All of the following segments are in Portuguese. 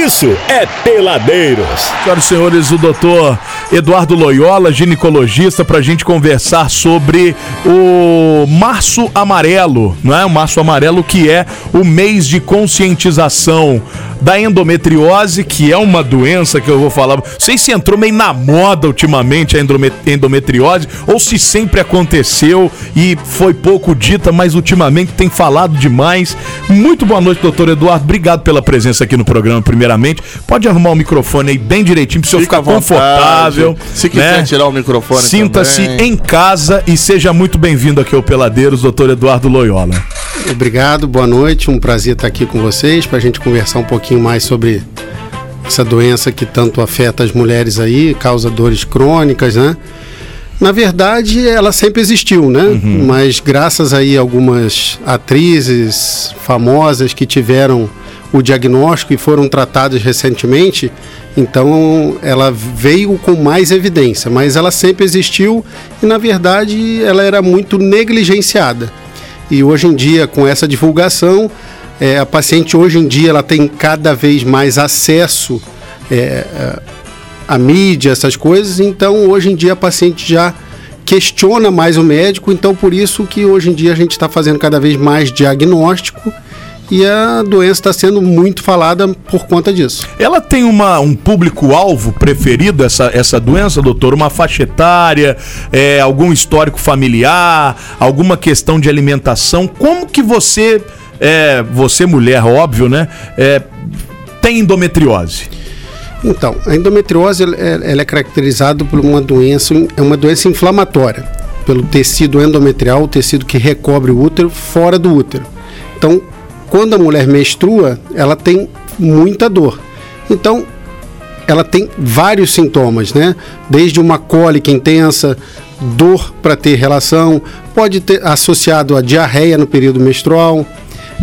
isso é Peladeiros. E senhores, o doutor Eduardo Loyola, ginecologista, para a gente conversar sobre o Março Amarelo, não é? O Março Amarelo que é o mês de conscientização da endometriose, que é uma doença que eu vou falar. Não sei se entrou meio na moda ultimamente a endometriose ou se sempre aconteceu e foi pouco dita, mas ultimamente tem falado demais. Muito boa noite, doutor Eduardo. Obrigado pela presença aqui no programa, primeiramente. Pode arrumar o microfone aí bem direitinho para o senhor ficar confortável. Se quiser né? tirar o microfone Sinta-se em casa e seja muito bem-vindo aqui ao Peladeiros, doutor Eduardo Loyola. Obrigado, boa noite. Um prazer estar aqui com vocês para a gente conversar um pouquinho mais sobre essa doença que tanto afeta as mulheres aí, causa dores crônicas, né? Na verdade, ela sempre existiu, né? Uhum. Mas graças aí a algumas atrizes famosas que tiveram o diagnóstico e foram tratadas recentemente, então ela veio com mais evidência, mas ela sempre existiu e na verdade ela era muito negligenciada. E hoje em dia, com essa divulgação, é, a paciente hoje em dia ela tem cada vez mais acesso é, à mídia, essas coisas, então hoje em dia a paciente já questiona mais o médico, então por isso que hoje em dia a gente está fazendo cada vez mais diagnóstico e a doença está sendo muito falada por conta disso. Ela tem uma, um público-alvo preferido, essa, essa doença, doutor? Uma faixa etária, é, algum histórico familiar, alguma questão de alimentação? Como que você, é, você mulher, óbvio, né, é, tem endometriose? Então, a endometriose ela, é caracterizada por uma doença, é uma doença inflamatória, pelo tecido endometrial, o tecido que recobre o útero, fora do útero. Então, quando a mulher menstrua, ela tem muita dor. Então, ela tem vários sintomas, né? Desde uma cólica intensa, dor para ter relação, pode ter associado a diarreia no período menstrual,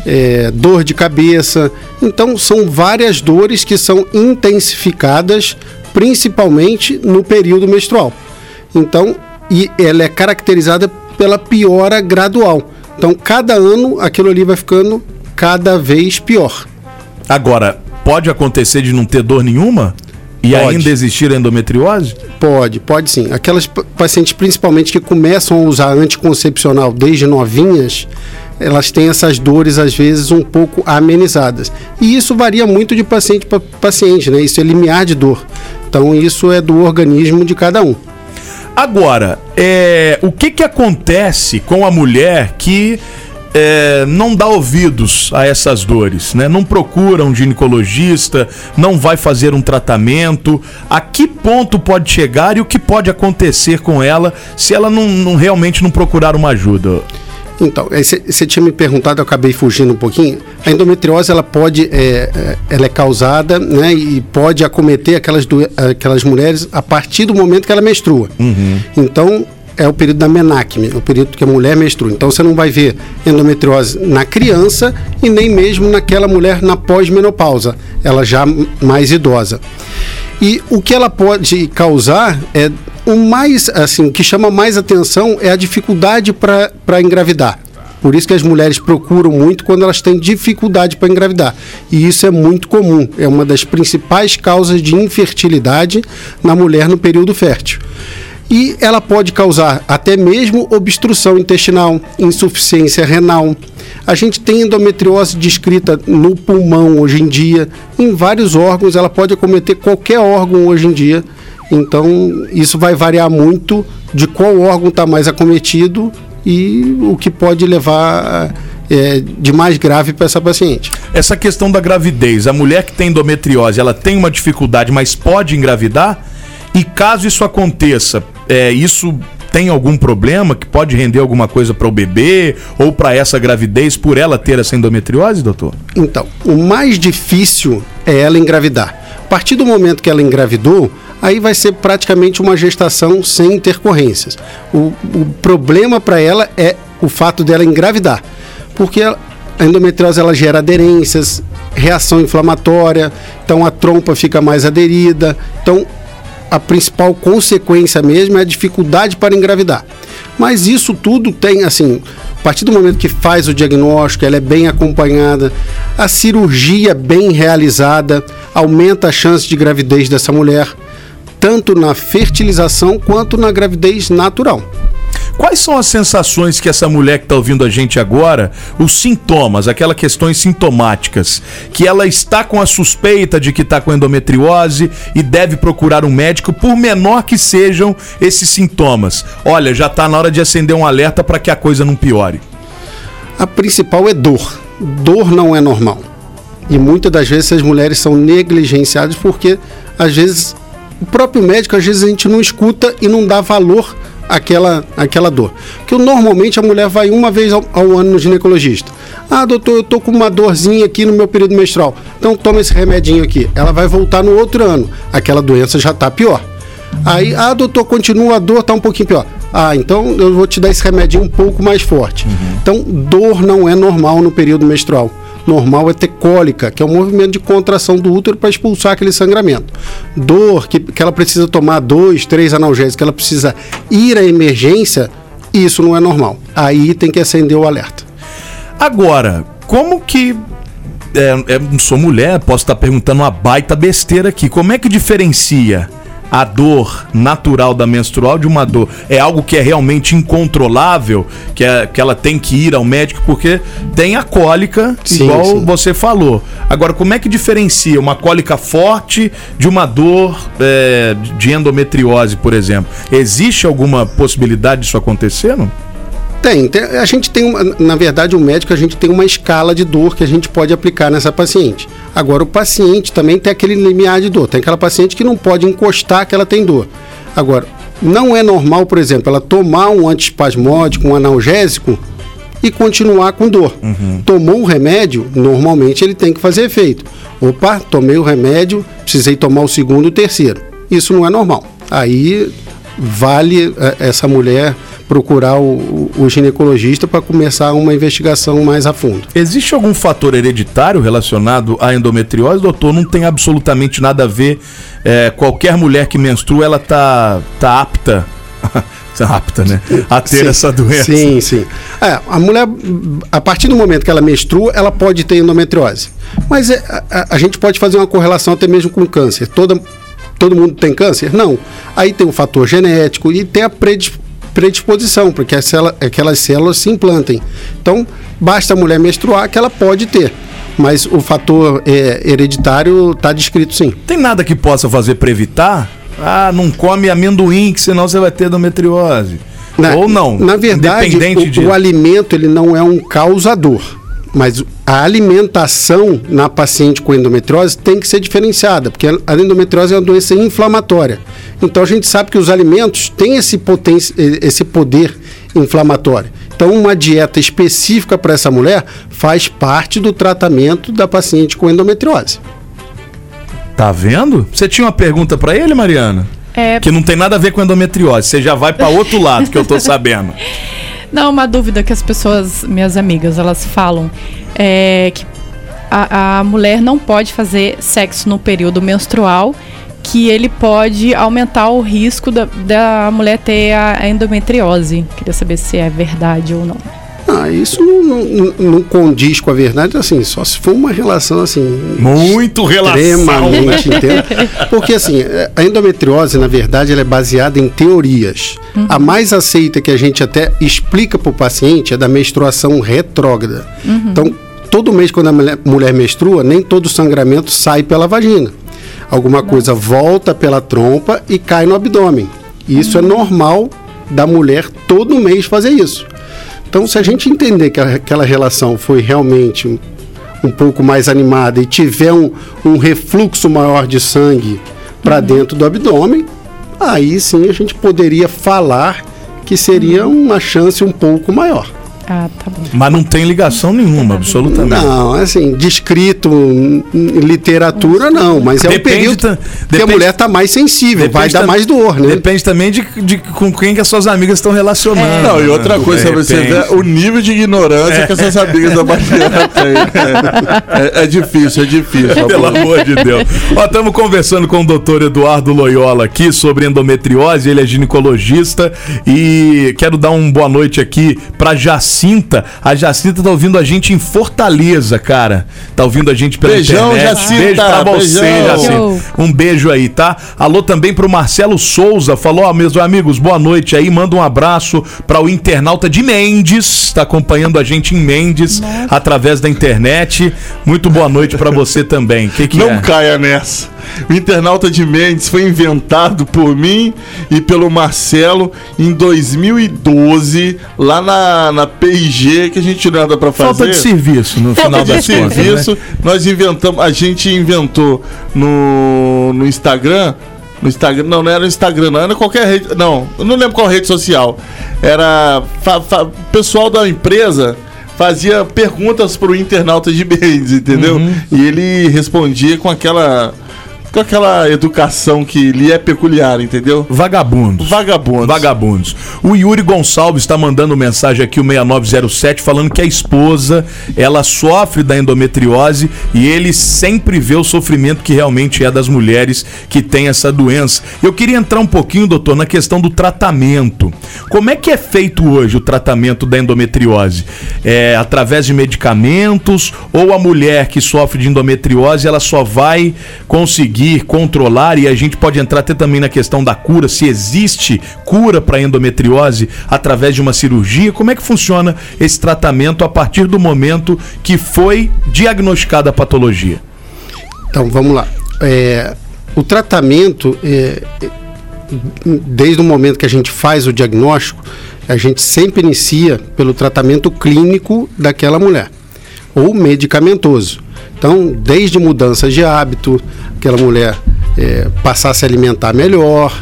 é, dor de cabeça. Então, são várias dores que são intensificadas, principalmente no período menstrual. Então, e ela é caracterizada pela piora gradual. Então, cada ano aquilo ali vai ficando cada vez pior. Agora, pode acontecer de não ter dor nenhuma? E pode. ainda existir endometriose? Pode, pode sim. Aquelas pacientes, principalmente que começam a usar anticoncepcional desde novinhas, elas têm essas dores às vezes um pouco amenizadas. E isso varia muito de paciente para paciente, né? Isso é limiar de dor. Então isso é do organismo de cada um. Agora, é, o que, que acontece com a mulher que é, não dá ouvidos a essas dores, né? Não procura um ginecologista, não vai fazer um tratamento. A que ponto pode chegar e o que pode acontecer com ela se ela não, não realmente não procurar uma ajuda? Então, você tinha me perguntado, eu acabei fugindo um pouquinho. A endometriose ela pode, é, é, ela é causada, né, e pode acometer aquelas, aquelas mulheres a partir do momento que ela menstrua. Uhum. Então, é o período da menacme, o período que a mulher menstrua. Então você não vai ver endometriose na criança e nem mesmo naquela mulher na pós-menopausa, ela já mais idosa. E o que ela pode causar é o mais, assim, o que chama mais atenção é a dificuldade para engravidar. Por isso que as mulheres procuram muito quando elas têm dificuldade para engravidar. E isso é muito comum, é uma das principais causas de infertilidade na mulher no período fértil e ela pode causar até mesmo obstrução intestinal, insuficiência renal. A gente tem endometriose descrita no pulmão hoje em dia, em vários órgãos, ela pode acometer qualquer órgão hoje em dia. Então, isso vai variar muito de qual órgão está mais acometido e o que pode levar é, de mais grave para essa paciente. Essa questão da gravidez, a mulher que tem endometriose, ela tem uma dificuldade, mas pode engravidar? E caso isso aconteça, é, isso tem algum problema que pode render alguma coisa para o bebê ou para essa gravidez por ela ter essa endometriose, doutor? Então, o mais difícil é ela engravidar. A partir do momento que ela engravidou, aí vai ser praticamente uma gestação sem intercorrências. O, o problema para ela é o fato dela engravidar, porque a endometriose ela gera aderências, reação inflamatória, então a trompa fica mais aderida. Então a principal consequência mesmo é a dificuldade para engravidar. Mas isso tudo tem, assim, a partir do momento que faz o diagnóstico, ela é bem acompanhada, a cirurgia bem realizada, aumenta a chance de gravidez dessa mulher, tanto na fertilização quanto na gravidez natural. Quais são as sensações que essa mulher que está ouvindo a gente agora, os sintomas, aquelas questões sintomáticas, que ela está com a suspeita de que está com endometriose e deve procurar um médico, por menor que sejam esses sintomas? Olha, já está na hora de acender um alerta para que a coisa não piore. A principal é dor. Dor não é normal. E muitas das vezes as mulheres são negligenciadas porque, às vezes, o próprio médico, às vezes, a gente não escuta e não dá valor àquela, àquela dor. Porque normalmente a mulher vai uma vez ao, ao ano no ginecologista. Ah, doutor, eu tô com uma dorzinha aqui no meu período menstrual. Então toma esse remedinho aqui. Ela vai voltar no outro ano. Aquela doença já está pior. Aí, ah, doutor, continua a dor, tá um pouquinho pior. Ah, então eu vou te dar esse remedinho um pouco mais forte. Uhum. Então, dor não é normal no período menstrual. Normal é ter cólica, que é um movimento de contração do útero para expulsar aquele sangramento. Dor, que, que ela precisa tomar dois, três analgésicos, que ela precisa ir à emergência, isso não é normal. Aí tem que acender o alerta. Agora, como que é, é, sou mulher, posso estar perguntando uma baita besteira aqui. Como é que diferencia a dor natural da menstrual de uma dor é algo que é realmente incontrolável, que, é, que ela tem que ir ao médico, porque tem a cólica, sim, igual sim. você falou. Agora, como é que diferencia uma cólica forte de uma dor é, de endometriose, por exemplo? Existe alguma possibilidade disso acontecer? Não? Tem, tem, a gente tem, uma, na verdade, o médico, a gente tem uma escala de dor que a gente pode aplicar nessa paciente. Agora, o paciente também tem aquele limiar de dor. Tem aquela paciente que não pode encostar que ela tem dor. Agora, não é normal, por exemplo, ela tomar um antiespasmódico, um analgésico e continuar com dor. Uhum. Tomou o remédio, normalmente ele tem que fazer efeito. Opa, tomei o remédio, precisei tomar o segundo e o terceiro. Isso não é normal. Aí vale eh, essa mulher procurar o, o ginecologista para começar uma investigação mais a fundo. Existe algum fator hereditário relacionado à endometriose, doutor? Não tem absolutamente nada a ver. É, qualquer mulher que menstrua, ela tá, tá apta. apta, né? A ter sim, essa doença. Sim, sim. É, a mulher, a partir do momento que ela menstrua, ela pode ter endometriose. Mas é, a, a, gente pode fazer uma correlação até mesmo com câncer. Toda, todo mundo tem câncer? Não. Aí tem o fator genético e tem a predisposição predisposição para que aquelas células se implantem. Então, basta a mulher menstruar que ela pode ter. Mas o fator é, hereditário está descrito sim. Tem nada que possa fazer para evitar? Ah, não come amendoim, que senão você vai ter endometriose. Na, Ou não? Na verdade, o, o alimento ele não é um causador. Mas a alimentação na paciente com endometriose tem que ser diferenciada, porque a endometriose é uma doença inflamatória. Então a gente sabe que os alimentos têm esse, potência, esse poder inflamatório. Então, uma dieta específica para essa mulher faz parte do tratamento da paciente com endometriose. Tá vendo? Você tinha uma pergunta para ele, Mariana? É... Que não tem nada a ver com endometriose. Você já vai para outro lado, que eu tô sabendo. Não, uma dúvida que as pessoas, minhas amigas, elas falam é que a, a mulher não pode fazer sexo no período menstrual que ele pode aumentar o risco da, da mulher ter a endometriose. Queria saber se é verdade ou não. Ah, isso não, não, não, condiz com a verdade, assim, só se for uma relação assim. Muito relação. Extremamente inteira. Porque assim, a endometriose, na verdade, ela é baseada em teorias. Uhum. A mais aceita que a gente até explica para o paciente é da menstruação retrógrada. Uhum. Então, todo mês, quando a mulher, mulher menstrua, nem todo o sangramento sai pela vagina. Alguma Nossa. coisa volta pela trompa e cai no abdômen. Isso uhum. é normal da mulher todo mês fazer isso. Então, se a gente entender que aquela relação foi realmente um, um pouco mais animada e tiver um, um refluxo maior de sangue para uhum. dentro do abdômen, aí sim a gente poderia falar que seria uhum. uma chance um pouco maior. Ah, tá bom. Mas não tem ligação nenhuma, absolutamente. Não, assim, descrito em literatura, não. Mas é depende, um período que a mulher está mais sensível, vai dar mais dor, né? Depende também de, de com quem que as suas amigas estão relacionando. É. Não, e outra coisa, você vê o nível de ignorância é. que essas amigas da Baixada têm. É, é, difícil, é difícil. Pelo amor de Deus. Ó, estamos conversando com o doutor Eduardo Loyola aqui sobre endometriose, ele é ginecologista e quero dar uma boa noite aqui para Jaci Jacinta. A Jacinta tá ouvindo a gente em Fortaleza, cara. Tá ouvindo a gente pela Beijão, internet. Jacinta, Beijo pra você, beijão. Jacinta. Um beijo aí, tá? Alô também pro Marcelo Souza. Falou, ó, meus amigos, boa noite aí. Manda um abraço para o internauta de Mendes. Tá acompanhando a gente em Mendes através da internet. Muito boa noite para você também. Que que Não é? caia nessa. O internauta de Mendes foi inventado por mim e pelo Marcelo em 2012, lá na, na PIG, que a gente não nada pra fazer. Falta de serviço no final Falta de das contas. serviço. né? Nós inventamos, a gente inventou no, no Instagram. No Instagram, não, não era no Instagram, não, era qualquer rede. Não, eu não lembro qual rede social. Era. fa- fa- O pessoal da empresa fazia perguntas pro internauta de Mendes, entendeu? Uhum. E ele respondia com aquela. Com aquela educação que lhe é peculiar, entendeu? Vagabundos. Vagabundo. Vagabundos. O Yuri Gonçalves está mandando mensagem aqui, o 6907, falando que a esposa, ela sofre da endometriose e ele sempre vê o sofrimento que realmente é das mulheres que têm essa doença. Eu queria entrar um pouquinho, doutor, na questão do tratamento. Como é que é feito hoje o tratamento da endometriose? É através de medicamentos ou a mulher que sofre de endometriose, ela só vai conseguir controlar e a gente pode entrar até também na questão da cura, se existe cura para endometriose através de uma cirurgia, como é que funciona esse tratamento a partir do momento que foi diagnosticada a patologia? Então vamos lá. É, o tratamento, é, desde o momento que a gente faz o diagnóstico, a gente sempre inicia pelo tratamento clínico daquela mulher ou medicamentoso. Então, desde mudanças de hábito, aquela mulher é, passar a se alimentar melhor,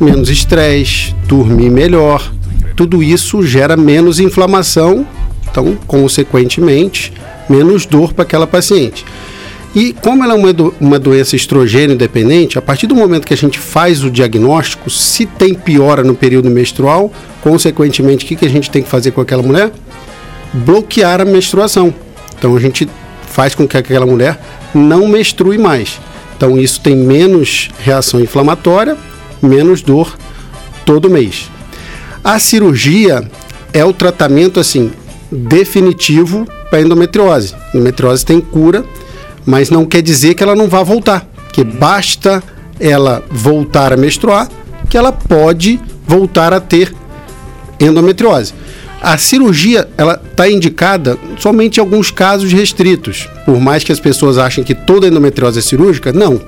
menos estresse, dormir melhor, tudo isso gera menos inflamação, então, consequentemente, menos dor para aquela paciente. E como ela é uma, do- uma doença estrogênio dependente, a partir do momento que a gente faz o diagnóstico, se tem piora no período menstrual, consequentemente, o que, que a gente tem que fazer com aquela mulher? Bloquear a menstruação. Então a gente faz com que aquela mulher não menstrue mais. Então isso tem menos reação inflamatória, menos dor todo mês. A cirurgia é o tratamento assim definitivo para endometriose. Endometriose tem cura, mas não quer dizer que ela não vá voltar, que basta ela voltar a menstruar que ela pode voltar a ter endometriose. A cirurgia ela está indicada somente em alguns casos restritos. Por mais que as pessoas achem que toda endometriose é cirúrgica, não.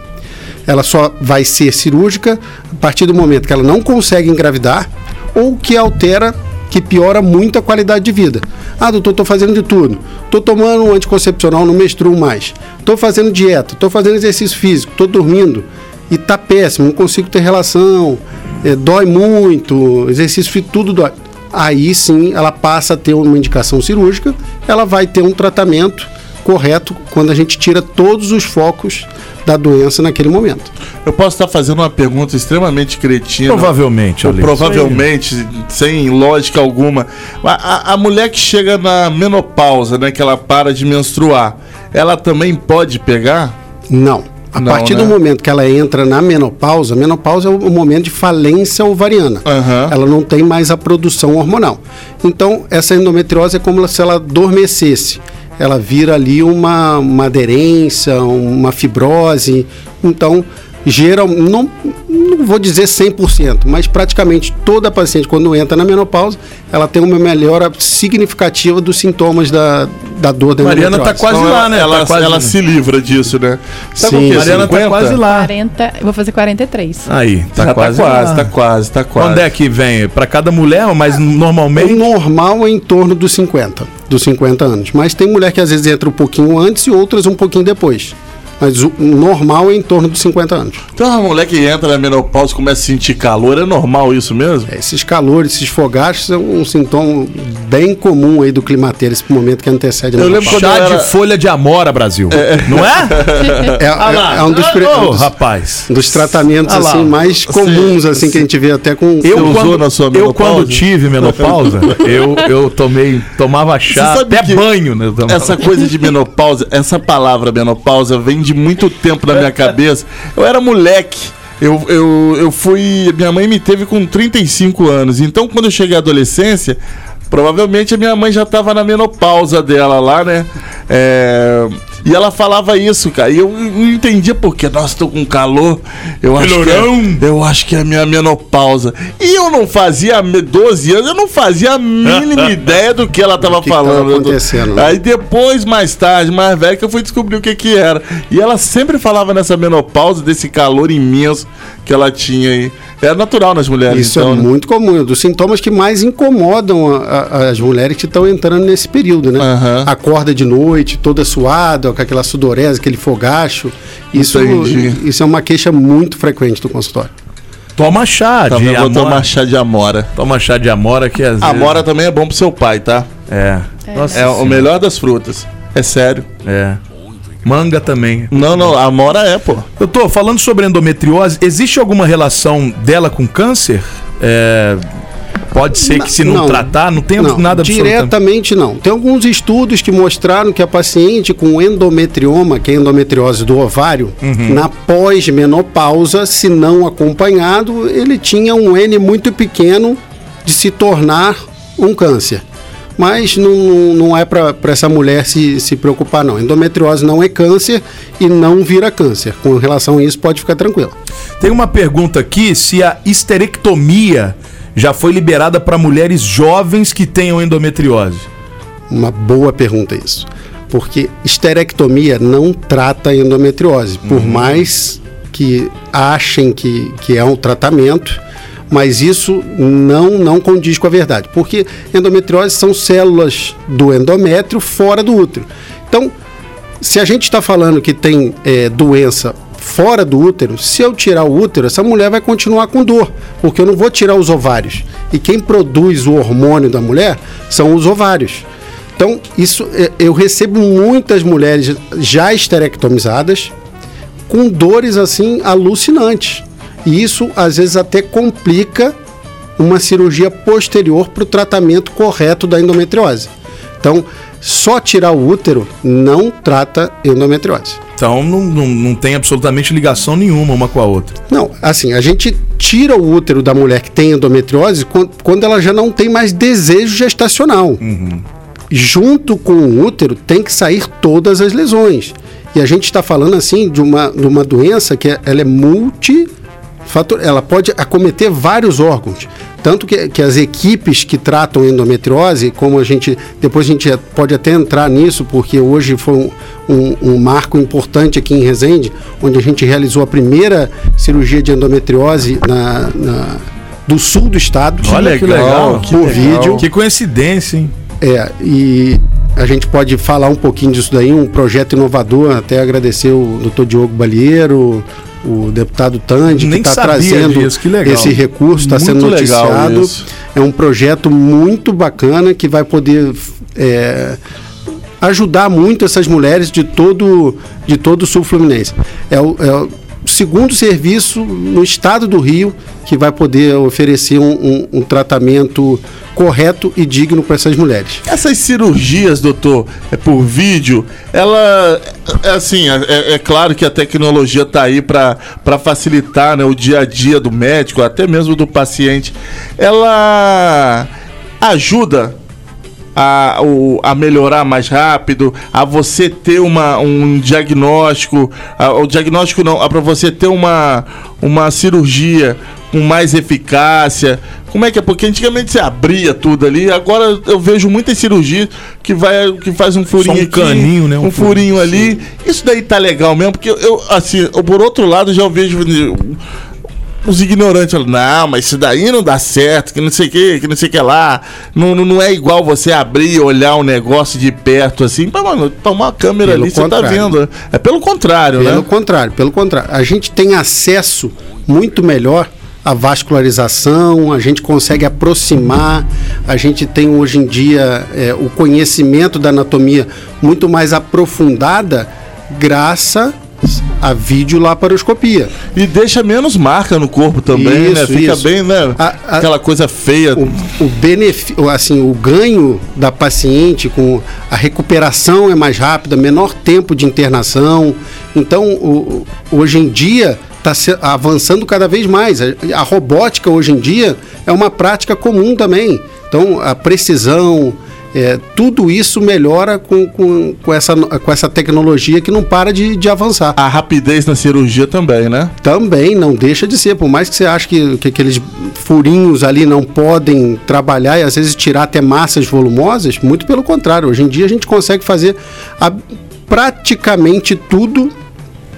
Ela só vai ser cirúrgica a partir do momento que ela não consegue engravidar ou que altera, que piora muito a qualidade de vida. Ah, doutor, estou fazendo de tudo. Estou tomando um anticoncepcional, não menstruo mais. Estou fazendo dieta, estou fazendo exercício físico, estou dormindo e tá péssimo, não consigo ter relação, eh, dói muito, exercício físico, tudo dói. Aí sim ela passa a ter uma indicação cirúrgica, ela vai ter um tratamento correto quando a gente tira todos os focos da doença naquele momento. Eu posso estar fazendo uma pergunta extremamente cretina. Provavelmente, Ou Ale. provavelmente, sem lógica alguma. A, a- a mulher que chega na menopausa, né? Que ela para de menstruar, ela também pode pegar? Não. A Não, partir né? do momento que ela entra na menopausa, menopausa é o momento de falência ovariana. Aham. Ela não tem mais a produção hormonal. Então, essa endometriose é como se ela adormecesse. Ela vira ali uma, uma aderência, uma fibrose. Então, geral, não, não vou dizer 100%, mas praticamente toda paciente, quando entra na menopausa, ela tem uma melhora significativa dos sintomas da, da dor da Mariana tá endometriose. quase Então, lá, ela, né? Ela, Tá quase, ela se livra disso, né? Sabe Sim. o que? Mariana tá 50? quase lá. 40, eu vou fazer 43. Aí, tá, Tá quase, quase, lá. tá quase, tá quase. Quando é que vem? Pra cada mulher, mas O normalmente. normal é em torno dos 50, dos 50 anos. Mas tem mulher que às vezes entra um pouquinho antes e outras um pouquinho depois. Mas o normal é em torno dos 50 anos. Então uma mulher que entra na menopausa e começa a sentir calor, é normal isso mesmo? Esses calores, esses fogares são um sintoma bem comum aí do climatério, esse momento que antecede a Eu lembro menopausa. quando Chá eu era- de folha de amora, Brasil. Não é? É, Ah é- é um dos, Ô, um dos- rapaz. dos tratamentos Ah assim mais comuns assim que a gente vê até com Eu, usou quando, na sua eu menopausa? quando tive menopausa, eu, eu tomei, tomava chá, até que banho, né? eu. Essa coisa de menopausa, essa palavra menopausa vem de muito tempo na minha cabeça. Eu era moleque. Eu, eu, eu fui. Minha mãe me teve com 35 anos. Então, quando eu cheguei à adolescência, Provavelmente a minha mãe já tava na menopausa dela lá, né? É, E ela falava isso, cara. E eu não entendia por quê. Nossa, tô com calor. Eu acho, que Calorão. é, eu acho que é a minha menopausa. E eu não fazia me- 12 anos, eu não fazia a mínima ideia do que ela tava que que tava falando. acontecendo, né? Aí depois, mais tarde, mais velho, que eu fui descobrir o que que era. E ela sempre falava nessa menopausa, desse calor imenso que ela tinha aí. É natural nas mulheres, Isso então, é né? muito comum, é um dos sintomas que mais incomodam a- a- as mulheres que estão entrando nesse período, né? Aham. Acorda de noite, toda suada, com aquela sudorese, aquele fogacho. Isso, Entendi. isso é uma queixa muito frequente do consultório. Toma chá Também de vou amora. tomar chá de amora. Toma chá de amora que às vezes... Amora também é bom pro seu pai, tá? É. Nossa É o Senhora. melhor das frutas. É sério. É. Manga também. Não, não, a amora é, pô. Eu tô falando sobre endometriose. Existe alguma relação dela com câncer? É, Pode ser que se não, tratar, não tem nada absolutamente. Diretamente não. Tem alguns estudos que mostraram que a paciente com endometrioma, que é endometriose do ovário, Uhum. na pós-menopausa, se não acompanhado, ele tinha um N muito pequeno de se tornar um câncer. Mas não, não é para essa mulher se, se preocupar, não. Endometriose não é câncer e não vira câncer. Com relação a isso, pode ficar tranquilo. Tem uma pergunta aqui se a histerectomia já foi liberada para mulheres jovens que tenham endometriose. Uma boa pergunta isso. Porque esterectomia não trata a endometriose, por mais que achem que, que é um tratamento, mas isso não, não condiz com a verdade. Porque endometriose são células do endométrio fora do útero. Então, se a gente está falando que tem é, doença fora do útero, se eu tirar o útero, essa mulher vai continuar com dor, porque eu não vou tirar os ovários. E quem produz o hormônio da mulher são os ovários. Então, isso é, eu recebo muitas mulheres já esterectomizadas com dores assim alucinantes. E isso às vezes até complica uma cirurgia posterior para o tratamento correto da endometriose. Então, só tirar o útero não trata endometriose. Então não, não, não tem absolutamente ligação nenhuma uma com a outra. Não, assim, a gente tira o útero da mulher que tem endometriose quan- quando ela já não tem mais desejo gestacional. Junto com o útero tem que sair todas as lesões. E a gente está falando assim de uma, de uma doença que é- ela é multifator, ela pode acometer vários órgãos. Tanto que, que as equipes que tratam endometriose, como a gente. Depois a gente pode até entrar nisso, porque hoje foi um, um, um marco importante aqui em Resende, onde a gente realizou a primeira cirurgia de endometriose na, na- do sul do estado. Olha que legal. Por vídeo. Que coincidência, hein? É, e a gente pode falar um pouquinho disso daí, um projeto inovador, até agradecer o doutor Diogo Balieiro, o deputado Tandy, que está trazendo disso, que esse recurso, está sendo noticiado. É um projeto muito bacana que vai poder é, ajudar muito essas mulheres de todo, de todo o sul fluminense. É é segundo serviço no estado do Rio que vai poder oferecer um, um- um tratamento correto e digno para essas mulheres. Essas cirurgias, doutor, é por vídeo, ela. É assim, é, é claro que a tecnologia está aí para facilitar né, o dia a dia do médico, até mesmo do paciente. Ela ajuda a, a melhorar mais rápido, a você ter uma, um diagnóstico, a- o diagnóstico não, para você ter uma, uma cirurgia com mais eficácia. Como é que é? Porque antigamente você abria tudo ali, agora eu vejo muitas cirurgias que vai que faz um furinho um aqui, caninho, né? Um um, furinho furinho, ali. Isso daí tá legal mesmo, porque eu, eu, assim, eu, por outro lado já vejo os ignorantes falam, não, mas isso daí não dá certo, que não sei o que, que não sei o que lá. Não, não, não é igual você abrir e olhar um negócio de perto assim. Mas, mano, tomar uma câmera Pelo ali, você tá contrário. vendo. É pelo contrário, Pelo né? contrário, pelo contrário. A gente tem acesso muito melhor à vascularização, a gente consegue aproximar, a gente tem hoje em dia é, o conhecimento da anatomia muito mais aprofundada graças à videolaparoscopia. E deixa menos marca no corpo também, né? Isso, Fica isso. bem, né? A- a- Aquela coisa feia. o, o benefício, assim, o ganho da paciente com a recuperação é mais rápida, menor tempo de internação. Então, o- hoje em dia está avançando cada vez mais. A, a robótica hoje em dia é uma prática comum também. Então, a precisão, é, tudo isso melhora com, com, com, essa, com essa tecnologia que não para de, de avançar. A rapidez na cirurgia também, né? Também não deixa de ser, por mais que você ache que, que aqueles furinhos ali não podem trabalhar e às vezes tirar até massas volumosas, muito pelo contrário, hoje em dia a gente consegue fazer a, praticamente tudo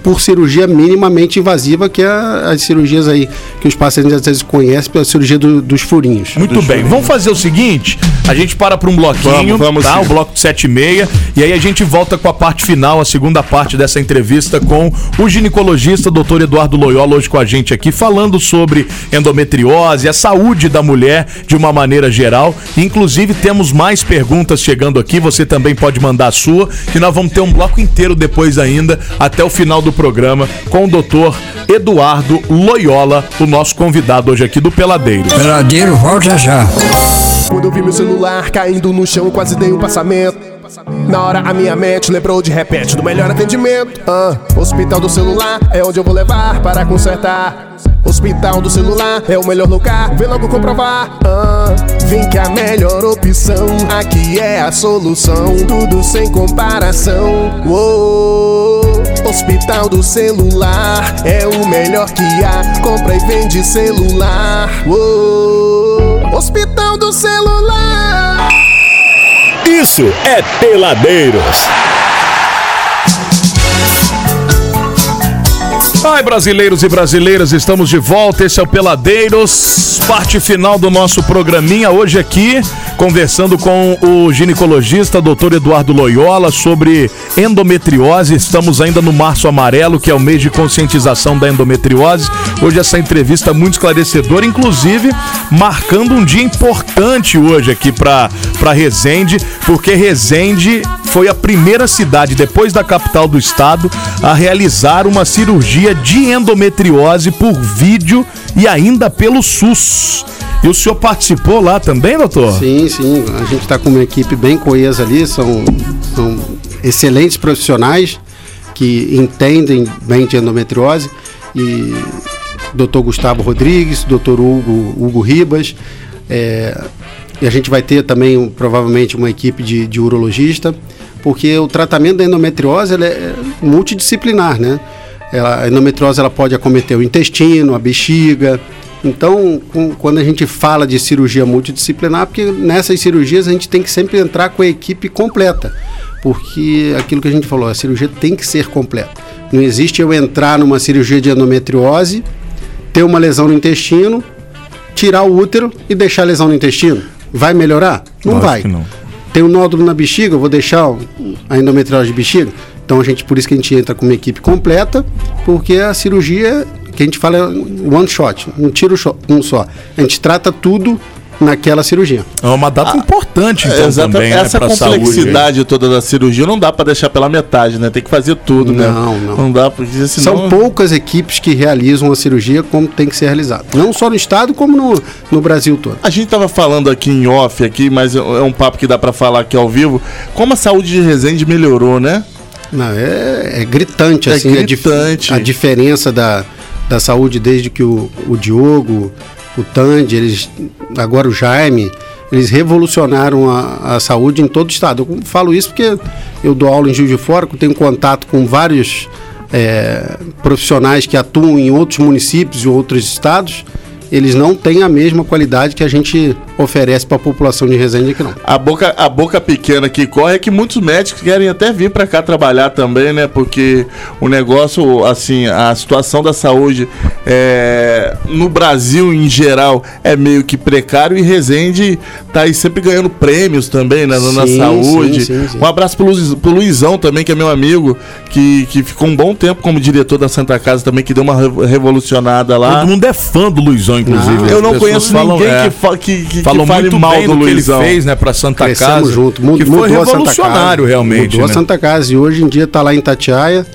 por cirurgia minimamente invasiva, que é as cirurgias aí que os pacientes às vezes conhecem pela cirurgia do, dos furinhos. Muito dos bem, furinhos. vamos fazer o seguinte: a gente para para um bloquinho, Vamos, vamos tá? sim. O bloco de 7 e meia, e aí a gente volta com a parte final, a segunda parte dessa entrevista com o ginecologista doutor Eduardo Loyola, hoje com a gente aqui, falando sobre endometriose, a saúde da mulher de uma maneira geral. Inclusive, temos mais perguntas chegando aqui, você também pode mandar a sua, que nós vamos ter um bloco inteiro depois ainda, até o final do programa, com o doutor Eduardo Loyola, o nosso convidado hoje aqui do Peladeiro. Peladeiro, volta já. Quando eu vi meu celular caindo no chão, quase dei um passamento. Na hora a minha mente lembrou de repente do melhor atendimento. Ah, hospital do celular é onde eu vou levar para consertar. Hospital do celular é o melhor lugar, vem logo comprovar. Ah, vem que a melhor opção aqui é a solução, tudo sem comparação. Uou, Hospital do celular é o melhor que há, compra e vende celular. Uou, Hospital do celular. Isso é Peladeiros. Ai, brasileiros e brasileiras, estamos de volta. Esse é o Peladeiros, parte final do nosso programinha. Hoje aqui, conversando com o ginecologista doutor Eduardo Loyola sobre endometriose. Estamos ainda no Março Amarelo, que é o mês de conscientização da endometriose. Hoje essa entrevista é muito esclarecedora, inclusive marcando um dia importante hoje aqui para para Resende, porque Resende foi a primeira cidade depois da capital do estado a realizar uma cirurgia de endometriose por vídeo e ainda pelo SUS. E o senhor participou lá também, doutor? Sim, sim. A gente está com uma equipe bem coesa ali, são, são excelentes profissionais que entendem bem de endometriose. E doutor Gustavo Rodrigues, doutor Hugo, Hugo Ribas. é, e a gente vai ter também provavelmente uma equipe de, de urologista, porque o tratamento da endometriose é multidisciplinar, né? Ela, a endometriose ela pode acometer o intestino, a bexiga, então, com- quando a gente fala de cirurgia multidisciplinar, porque nessas cirurgias a gente tem que sempre entrar com a equipe completa, porque aquilo que a gente falou, a cirurgia tem que ser completa. Não existe eu entrar numa cirurgia de endometriose, ter uma lesão no intestino, tirar o útero e deixar a lesão no intestino. Vai melhorar? Não Lógico vai. não. Tem um nódulo na bexiga, eu vou deixar a endometriose de bexiga. Então a gente, por isso que a gente entra com uma equipe completa, porque a cirurgia que a gente fala é one shot, um tiro só- um só. A gente trata tudo naquela cirurgia. É uma data importante, então, Exatamente. também, né, Essa pra saúde. complexidade toda da cirurgia não dá pra deixar pela metade, né? Tem que fazer tudo, né? Não, não. Não dá, porque senão... São poucas equipes que realizam a cirurgia como tem que ser realizada. Não só no estado, como no, no Brasil todo. A gente tava falando aqui em off, aqui, mas é um papo que dá pra falar aqui ao vivo. Como a saúde de Resende melhorou, né? Não, é, é gritante, É assim, a dif- gritante. A, diferença da, da saúde desde que o, o Diogo, o Tandy, eles, agora o Jaime, eles revolucionaram a, a saúde em todo o estado. Eu falo isso porque eu dou aula em Juiz de Fora, tenho contato com vários é, profissionais que atuam em outros municípios e outros estados. Eles não têm a mesma qualidade que a gente oferece para a população de Resende aqui não. A boca, a boca pequena que corre é que muitos médicos querem até vir pra cá trabalhar também, né? Porque o negócio, assim, a situação da saúde é, no Brasil em geral é meio que precário e Resende tá aí sempre ganhando prêmios também, né? Na Sim, saúde. sim, sim, sim. Um abraço pro, Luiz- pro Luizão também, que é meu amigo, que, que ficou um bom tempo como diretor da Santa Casa também, que deu uma re- revolucionada lá. Todo mundo é fã do Luizão, inclusive. Não, Eu não conheço falam, ninguém é, que, fa que, que, que fale muito mal bem do do que ele fez, né, pra Santa Crescemos Casa. junto. Mu- que foi revolucionário, realmente. Mudou né? a Santa Casa e hoje em dia está lá em Tatiaia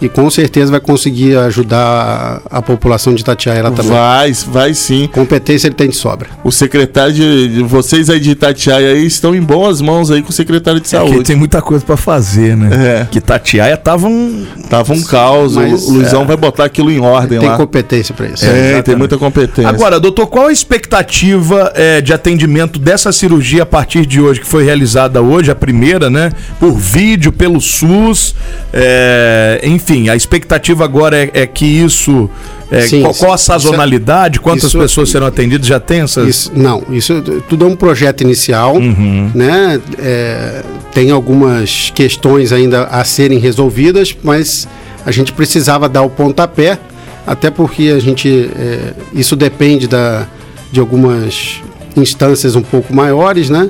e com certeza vai conseguir ajudar a, a população de Itatiaia lá também. Vai, vai sim. Competência ele tem de sobra. O secretário de, de vocês aí de Itatiaia aí estão em boas mãos aí com o secretário de É que saúde. tem muita coisa pra fazer, né? É. Que Tatiaia tava um. Tava um caos, o- Mas, o Luizão vai botar aquilo em ordem Tem lá. competência para isso. É, tem muita competência. Agora, doutor, qual a expectativa eh, de atendimento dessa cirurgia a partir de hoje, que foi realizada hoje, a primeira, né? Por vídeo, pelo SUS. eh, enfim, a expectativa agora é, é que isso. eh, Sim, qual, qual a isso- sazonalidade? Quantas isso- pessoas serão atendidas? Já tem essas. Isso, não, isso tudo é um projeto inicial, Uhum. né? É, tem algumas questões ainda a serem resolvidas, mas a gente precisava dar o pontapé, até porque a gente é, isso depende da, de algumas instâncias um pouco maiores, né?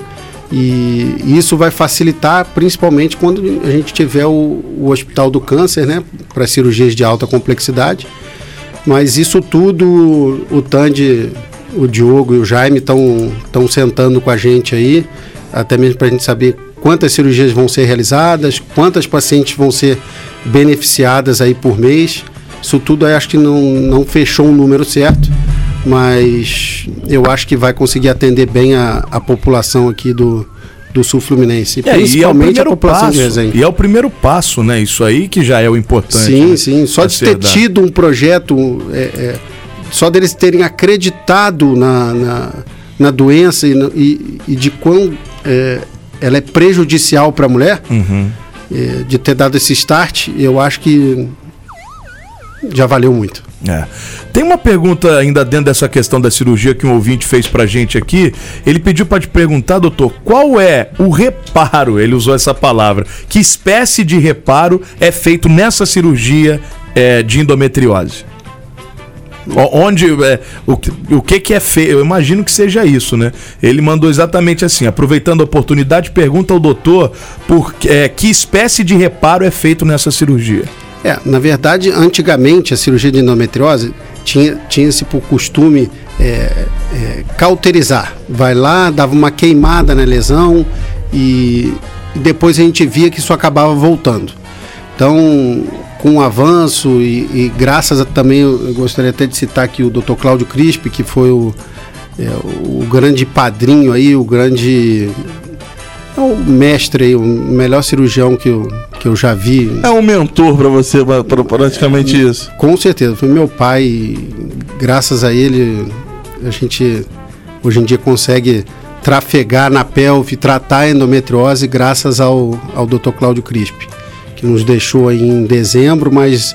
E isso vai facilitar principalmente quando a gente tiver o, o Hospital do Câncer, né? Para cirurgias de alta complexidade. Mas isso tudo, o Tandy, o Diogo e o Jaime estão sentando com a gente aí, até mesmo para a gente saber quantas cirurgias vão ser realizadas, quantas pacientes vão ser beneficiadas aí por mês. Isso tudo acho que não, não fechou um número certo, mas eu acho que vai conseguir atender bem a, a população aqui do, do Sul Fluminense, É, e é principalmente a primeiro população de passo. Resende. E é o primeiro passo, né? Isso aí que já é o importante. Sim, né? sim. Só A de ter dado. tido um projeto, é, é, só deles terem acreditado na, na, na doença e, e- e de quão é, ela é prejudicial para a mulher, Uhum. é, de ter dado esse start, eu acho que já valeu muito. É. Tem uma pergunta ainda dentro dessa questão da cirurgia que um ouvinte fez pra gente aqui. Ele pediu pra te perguntar, doutor, qual é o reparo? Ele usou essa palavra. Que espécie de reparo é feito nessa cirurgia é, de endometriose? Onde é, o, o que que é feito? Eu imagino que seja isso, né? Ele mandou exatamente assim, aproveitando a oportunidade, pergunta ao doutor por é, que espécie de reparo é feito nessa cirurgia. É, na verdade, antigamente a cirurgia de endometriose tinha, tinha-se por costume é, é, cauterizar. Vai lá, dava uma queimada na lesão e, e depois a gente via que isso acabava voltando. Então, com o avanço e, e graças a também, eu gostaria até de citar aqui o Dr. Cláudio Crispi, que foi o, é, o grande padrinho aí, o grande é o mestre o melhor cirurgião que eu, eu já vi É um mentor pra você, pra- pra- praticamente isso. com certeza, foi meu pai. Graças a ele, a gente hoje em dia consegue trafegar na pelve, tratar a endometriose, graças ao, ao Dr. Cláudio Crispi, que nos deixou aí em dezembro, mas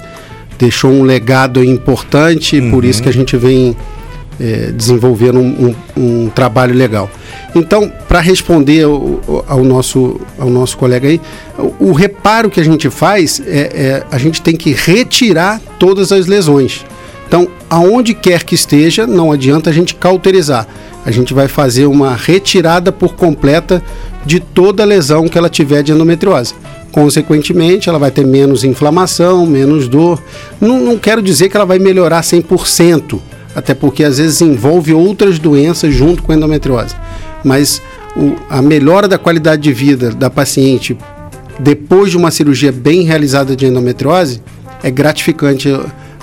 deixou um legado importante, por isso que a gente vem eh, desenvolvendo um, um- um trabalho legal. Então, para responder ao, ao nosso, ao nosso colega aí, o, o reparo que a gente faz é, é a gente tem que retirar todas as lesões. Então, aonde quer que esteja, não adianta a gente cauterizar. A gente vai fazer uma retirada por completa de toda lesão que ela tiver de endometriose. Consequentemente, ela vai ter menos inflamação, menos dor. Não, não quero dizer que ela vai melhorar 100%, até porque às vezes envolve outras doenças junto com a endometriose. Mas o- a melhora da qualidade de vida da paciente depois de uma cirurgia bem realizada de endometriose é gratificante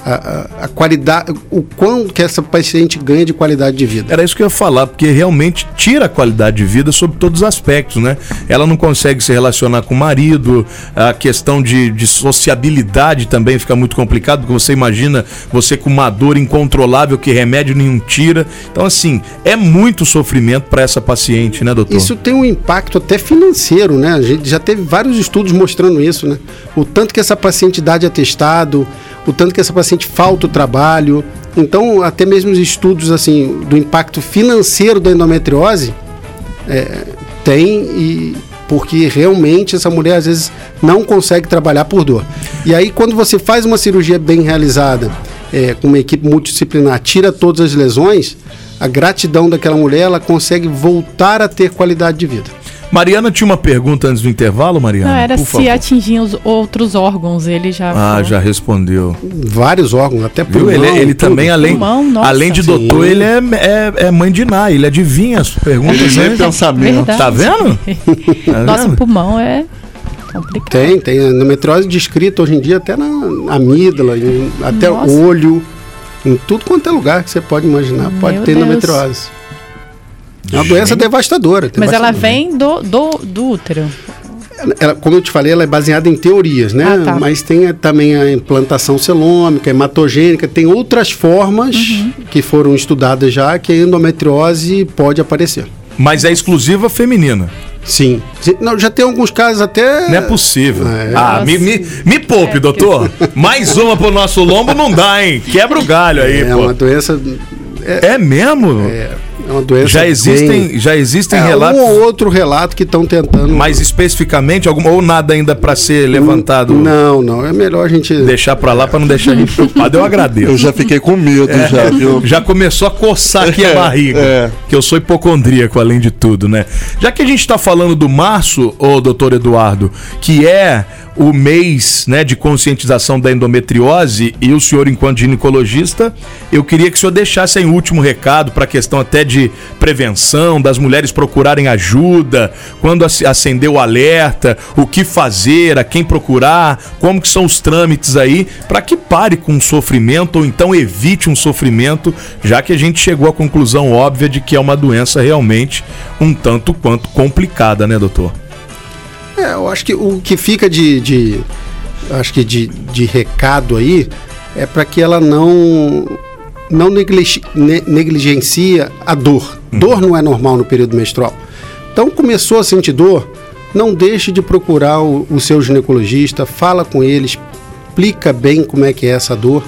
a, a- a qualidade, o quão que essa paciente ganha de qualidade de vida. Era isso que eu ia falar, porque realmente tira a qualidade de vida sob todos os aspectos, né? Ela não consegue se relacionar com o marido, a questão de, de sociabilidade também fica muito complicado, porque você imagina você com uma dor incontrolável que remédio nenhum tira. Então, assim, é muito sofrimento para essa paciente, né, doutor? Isso tem um impacto até financeiro, né? A gente já teve vários estudos mostrando isso, né? O tanto que essa paciente dá de atestado, o tanto que essa paciente falta o trabalho. Então, até mesmo os estudos assim do impacto financeiro da endometriose é, tem e porque realmente essa mulher às vezes não consegue trabalhar por dor. E aí quando você faz uma cirurgia bem realizada, é, com uma equipe multidisciplinar, tira todas as lesões, a gratidão daquela mulher, ela consegue voltar a ter qualidade de vida. Mariana tinha uma pergunta antes do intervalo, Mariana? Não, era Por se favor. atingiam os outros órgãos, ele já Ah, falou. já respondeu. Vários órgãos, até Viu? pulmão, Ele, ele tudo. também, além, Pulmão, nossa. além de doutor, Sim. ele é, é, é mãe de Ná, ele adivinha as perguntas. Ele vem né? pensamento. Verdade. Tá vendo? Tá Nosso vendo? pulmão é Complicado. Tem, tem endometriose descrita hoje em dia até na amígdala, em- até Nossa. olho, em tudo quanto é lugar que você pode imaginar, pode Meu ter Deus. endometriose. É uma doença devastadora. Mas ela devastadora. vem do, do, do útero. Ela, como eu te falei, ela é baseada em teorias, né? Ah, tá. Mas tem eh, também a implantação celômica, hematogênica, tem outras formas Uhum. que foram estudadas já que a endometriose pode aparecer. Mas é exclusiva feminina. Sim. Não, já tem alguns casos até. Não é possível. É. Ah, me, me, me poupe, É, doutor. Mais uma pro nosso lombo não dá, hein? Quebra o galho aí, É pô. uma doença. É mesmo? É uma doença. já existem, bem- já existem é, relatos, Um ou outro relato que estão tentando. mais especificamente, algum, ou nada ainda pra ser levantado? Não, não. É melhor a gente. Deixar pra lá pra não deixar a gente preocupado. Eu agradeço. Eu já fiquei com medo, já, viu? Já começou a coçar aqui a É, barriga. é. Que eu sou hipocondríaco, além de tudo, né? Já que a gente tá falando do março, ô doutor Eduardo, que é o mês né, de conscientização da endometriose, e o senhor, enquanto ginecologista, eu queria que o senhor deixasse aí um último recado para a questão até de prevenção, das mulheres procurarem ajuda, quando ac- acender o alerta, o que fazer, a quem procurar, como que são os trâmites aí, para que pare com o sofrimento ou então evite um sofrimento, já que a gente chegou à conclusão óbvia de que é uma doença realmente um tanto quanto complicada, né, doutor? É, eu acho que o que fica de, de acho que de, de recado aí é para que ela não não negligi- ne- negligencia a dor. Dor não é normal no período menstrual. Então começou a sentir dor, não deixe de procurar o, o seu ginecologista, fala com ele, explica bem como é que é essa dor,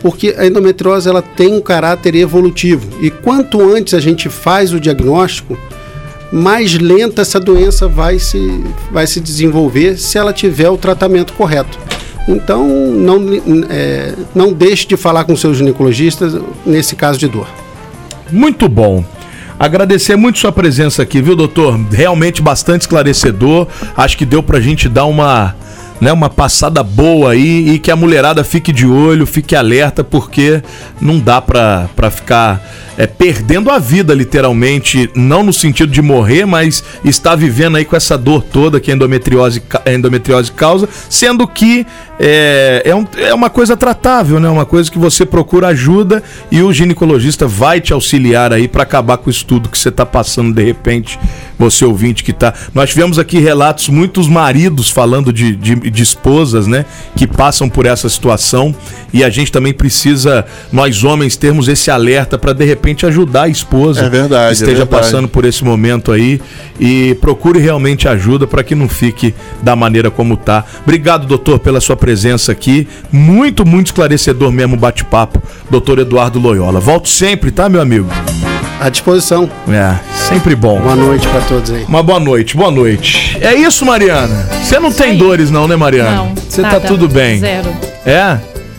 porque a endometriose ela tem um caráter evolutivo e quanto antes a gente faz o diagnóstico, mais lenta essa doença vai se, vai se desenvolver se ela tiver o tratamento correto. Então, não, é, não deixe de falar com seus ginecologistas nesse caso de dor. Muito bom. Agradecer muito sua presença aqui, viu, doutor? Realmente bastante esclarecedor. Acho que deu pra gente dar uma, né, uma passada boa aí e que a mulherada fique de olho, fique alerta, porque não dá pra ficar é, perdendo a vida, literalmente, não no sentido de morrer, mas estar vivendo aí com essa dor toda que a endometriose, a endometriose causa, sendo que é, é, um- é uma coisa tratável, né? Uma coisa que você procura ajuda e o ginecologista vai te auxiliar aí para acabar com isso tudo que você tá passando de repente, você ouvinte que tá. Nós tivemos aqui relatos, muitos maridos falando de, de, de esposas, né? Que passam por essa situação e a gente também precisa, nós homens, termos esse alerta para de repente ajudar a esposa É verdade, que esteja é verdade. passando por esse momento aí e procure realmente ajuda para que não fique da maneira como tá. Obrigado, doutor, pela sua presença aqui. Muito, muito esclarecedor mesmo o bate-papo, doutor Eduardo Loyola. Volto sempre, tá, meu amigo? À disposição. É, sempre bom. Boa noite para todos aí. Uma boa noite, boa noite. É isso, Mariana. Você não tem aí. dores não, né, Mariana? Não. Você tá tudo bem. Zero. É?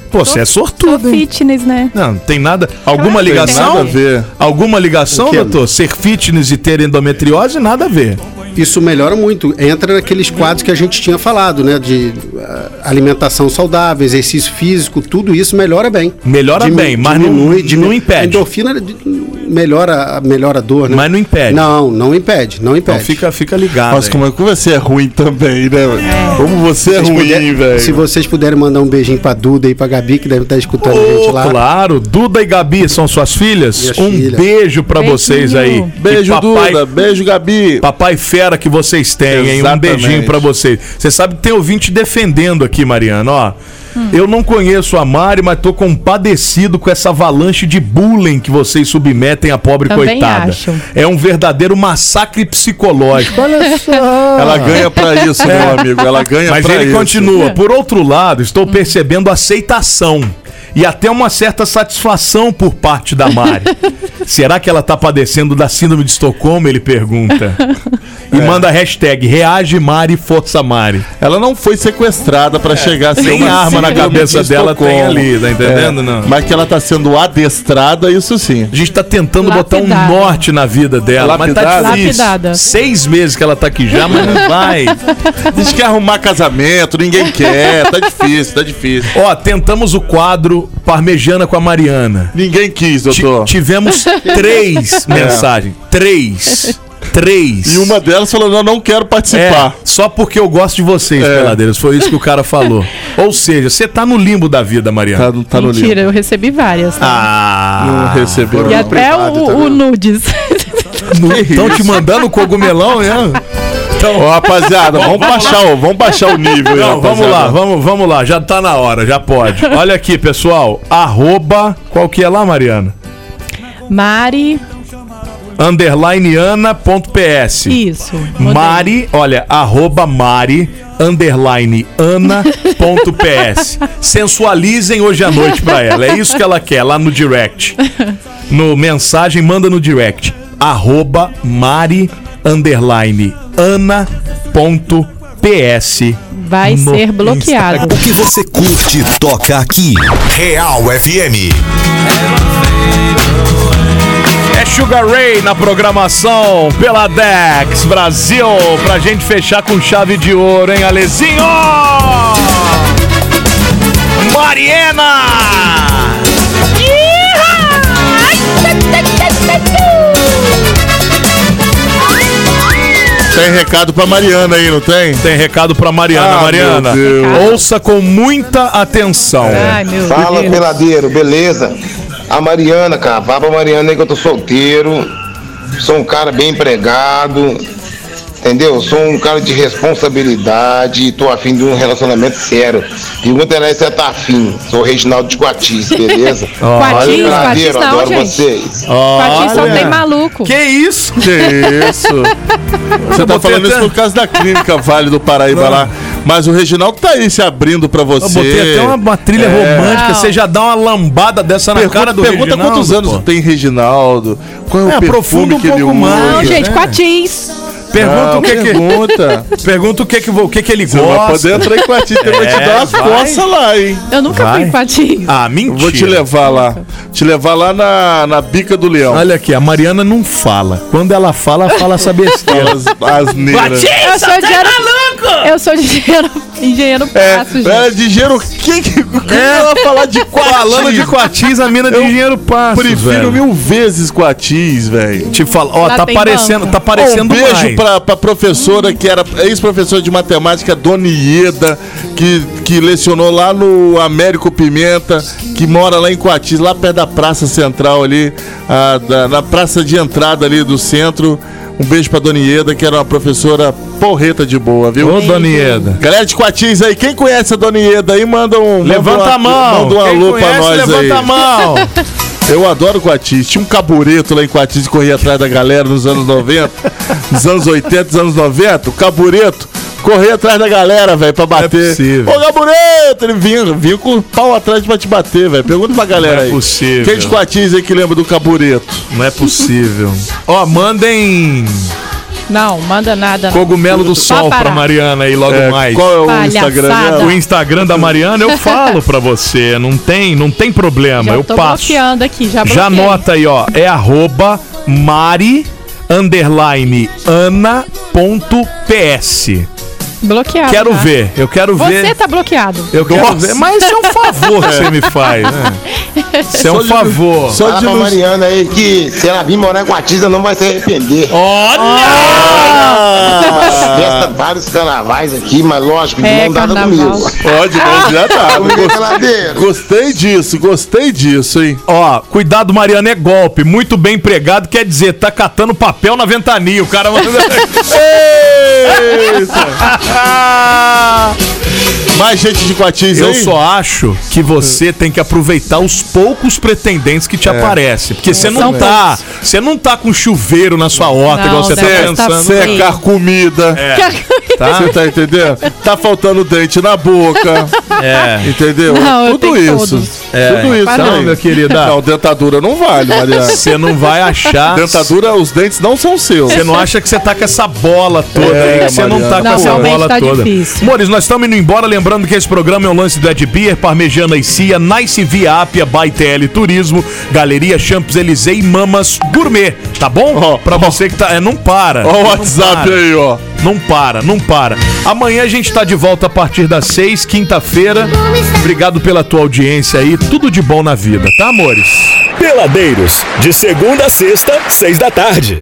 Pô, você é sortudo, hein? fitness, né? Não, não tem nada. Alguma Claro que tem ligação? nada a ver. Alguma ligação, doutor? Ser fitness e ter endometriose, nada a ver. Isso melhora muito. Entra naqueles quadros que a gente tinha falado, né? De ah, alimentação saudável, exercício físico, tudo isso melhora bem. Melhora bem, mas não- não impede. A endorfina melhora, melhora a dor, né? Mas não impede. Não, não impede, não impede. Então fica, fica ligado. Aí. como é que você é ruim também, né? Como você é Vocês ruim, puder- velho. Se vocês puderem mandar um beijinho pra Duda e pra Gabi, que deve estar escutando a gente Ô, lá. claro, Duda e Gabi são suas filhas. Minhas um filhas. beijo pra Beijinho. vocês aí. Beijo, papai, Duda. Beijo, Gabi. Papai fera que vocês têm, hein? Um beijinho pra vocês. Você sabe que tem ouvinte defendendo aqui, Mariana, ó. Hum. Eu não conheço a Mari, mas tô compadecido com essa avalanche de bullying que vocês submetem à pobre Também coitada. acho. É um verdadeiro massacre psicológico. Olha só. Ela ganha pra isso, meu amigo. Ela ganha Mas pra ele isso. continua. Por outro lado, estou percebendo aceitação e até uma certa satisfação por parte da Mari. Será que ela tá padecendo da síndrome de Estocolmo? Ele pergunta. E manda a hashtag reage Mari Força Mari. Ela não foi sequestrada pra chegar a ser Tem uma arma na cabeça de dela, tem ali, tá entendendo? Não. Mas que ela tá sendo adestrada, isso sim. A gente tá tentando botar um Lapidada. norte na vida dela, mas tá Lapidada? difícil. Lapidada. Seis meses que ela tá aqui já, mas não vai. Diz que arrumar casamento, ninguém quer. Tá difícil, tá difícil. Ó, tentamos o quadro Parmejana com a Mariana. Ninguém quis, doutor. tivemos três mensagens. Três. Três. E uma delas falou: não, não quero É, participar. só porque eu gosto de vocês, É. peladeiros. Foi isso que o cara falou. Ou seja, você tá no limbo da vida, Mariana. Tá, no- tá no livro. Mentira, eu recebi várias. Tá? Ah, Não recebeu. e não. até o, o nudes. Estão te mandando cogumelão, né? Então, Ô, rapaziada, vamos, baixar, o, vamos baixar o nível aí, Não, vamos rapaziada. lá, vamos, vamos lá, já tá na hora, já pode. Olha aqui, pessoal, arroba, qual que é lá, Mariana? Mari, Underline ana.ps. isso. Mari, olha, arroba Mari, underline ana.ps. Sensualizem hoje à noite pra ela, é isso que ela quer, lá no direct. No mensagem, manda no direct. Arroba Mari, underline ana.ps. Vai ser bloqueado. O que você curte toca aqui. Real FM. É Sugar Ray na programação pela Dex Brasil pra gente fechar com chave de ouro, hein, Alezinho? Mariana! Tem recado pra Mariana aí, não tem? Tem recado pra Mariana. Ah, Mariana, ouça com muita atenção. Ai, meu Fala, Deus. peladeiro, beleza? A Mariana, cara, fala pra Mariana aí que eu tô solteiro, sou um cara bem empregado, entendeu? Sou um cara de responsabilidade, tô afim de um relacionamento sério. Pergunta ela se tá afim. Sou o Reginaldo de Coatis, beleza? Quatis, Valeu, Quatis não, adoro gente. vocês. Quatis só tem maluco. Que isso? Que isso? Você tá falando isso por causa da clínica Vale do Paraíba Não. lá. Mas o Reginaldo tá aí se abrindo pra você. Eu botei até uma, uma trilha É. romântica. Você já dá uma lambada dessa na Pergunta, cara do pergunta Reginaldo, quantos anos pô. tem Reginaldo. Qual é o É, aprofunda perfume um que ele usa. Não, gente, né? Quatis. Pergunta o que que... pergunta. Pergunta o que que, o que, que ele Você não vai gosta. poder entrar em quartinho, tem que te É, dar umas vai. coças lá, hein? Eu nunca Vai. fui em Quatis. Ah, Eu mentira. vou te levar lá. Te levar lá na, na bica do leão. Olha aqui, a Mariana não fala. Quando ela fala, fala essa besteira. As asneiras. Eu sou engenheiro. Eu sou engenheiro, engenheiro É, passo, gente. é de gênero. O que que ela falar de quartis? Falando de Coatis, a mina de Eu dinheiro passa. Prefiro mil vezes Coatis, velho. Te falo, ó, Lá tá parecendo, banca. tá parecendo um beijo mais. pra, pra professora que era ex-professora de matemática, Dona Ieda, que, que lecionou lá no Américo Pimenta, que mora lá em Coatis, lá perto da Praça Central ali, a, da- na praça de entrada ali do centro. Um beijo pra Dona Ieda, que era uma professora porreta de boa, viu? Ô, Donieda. Galera de Coatis aí, quem conhece a Dona Ieda aí, manda um. Levanta manda uma- a mão. Manda um Quem alô pra conhece, nós levanta aí. a mão. Eu adoro Coatis. Tinha um cabureto lá em Coatis que corria atrás da galera nos anos 90, nos anos 80, nos anos 90. O cabureto corria atrás da galera, velho, pra bater. possível. Ô, cabureto! Ele vinha, vinha com o pau atrás pra te bater, velho. Pergunta pra galera Não é aí. possível. Quem de Coatis aí que lembra do cabureto? Não é possível. Ó, mandem Não, manda nada. não. cogumelo do sol pra Mariana aí logo É, mais. qual é o Palhaçada. Instagram dela? O Instagram da Mariana eu falo pra você, não tem, não tem problema, Já eu tô passo. bloqueando aqui, já Já bloqueei. anota aí, ó, é arroba mari underline ana.ps. Bloqueado. Quero tá? ver, eu quero ver. Você tá bloqueado. Eu quero Nossa. ver, mas isso é um favor que você me faz, né? Isso é um Só de- favor. Só Fala de pra luz. Mariana aí que se ela vir morar com a Tisa não vai se arrepender. Olha! Festa vários carnavais aqui, mas lógico, de É, mão dada comigo. Pode, já tá. Gostei- disso, gostei disso, hein? Ó, cuidado, Mariana, é golpe. Muito bem empregado, quer dizer, tá catando papel na ventania. O cara manda. Eita! Mais gente de Coatis Eu só acho que você tem que aproveitar os poucos pretendentes que te aparecem. Porque você não São tá. Você não tá com chuveiro na sua horta, Não, igual você tá estar pensando. Secar comida. Tá? Você tá entendendo? Tá faltando dente na boca. É. Entendeu? Não, Tudo isso. todos. Tudo isso, Então, aí. meu querida. Não, dentadura não vale, Mariana. Você não vai achar. Dentadura, os dentes não são seus. Você não acha que você tá com essa bola toda É, aí, que você não tá Mariana. com Não, essa bola tá toda. difícil. Amores, nós estamos indo embora, lembrando que esse programa é um lance do Ed Beer, Parmejana e Cia, Nice Via Apia, by TL Turismo, Galeria Champs Élysées e Mamas Gourmet, tá bom? Ó, pra ó. você que tá. É, não para. Ó o Não WhatsApp para. aí, ó. Não para, não para. Amanhã a gente tá de volta a partir das seis, quinta-feira. Obrigado pela tua audiência aí. Tudo de bom na vida, tá, amores? Peladeiros, de segunda a sexta, seis da tarde.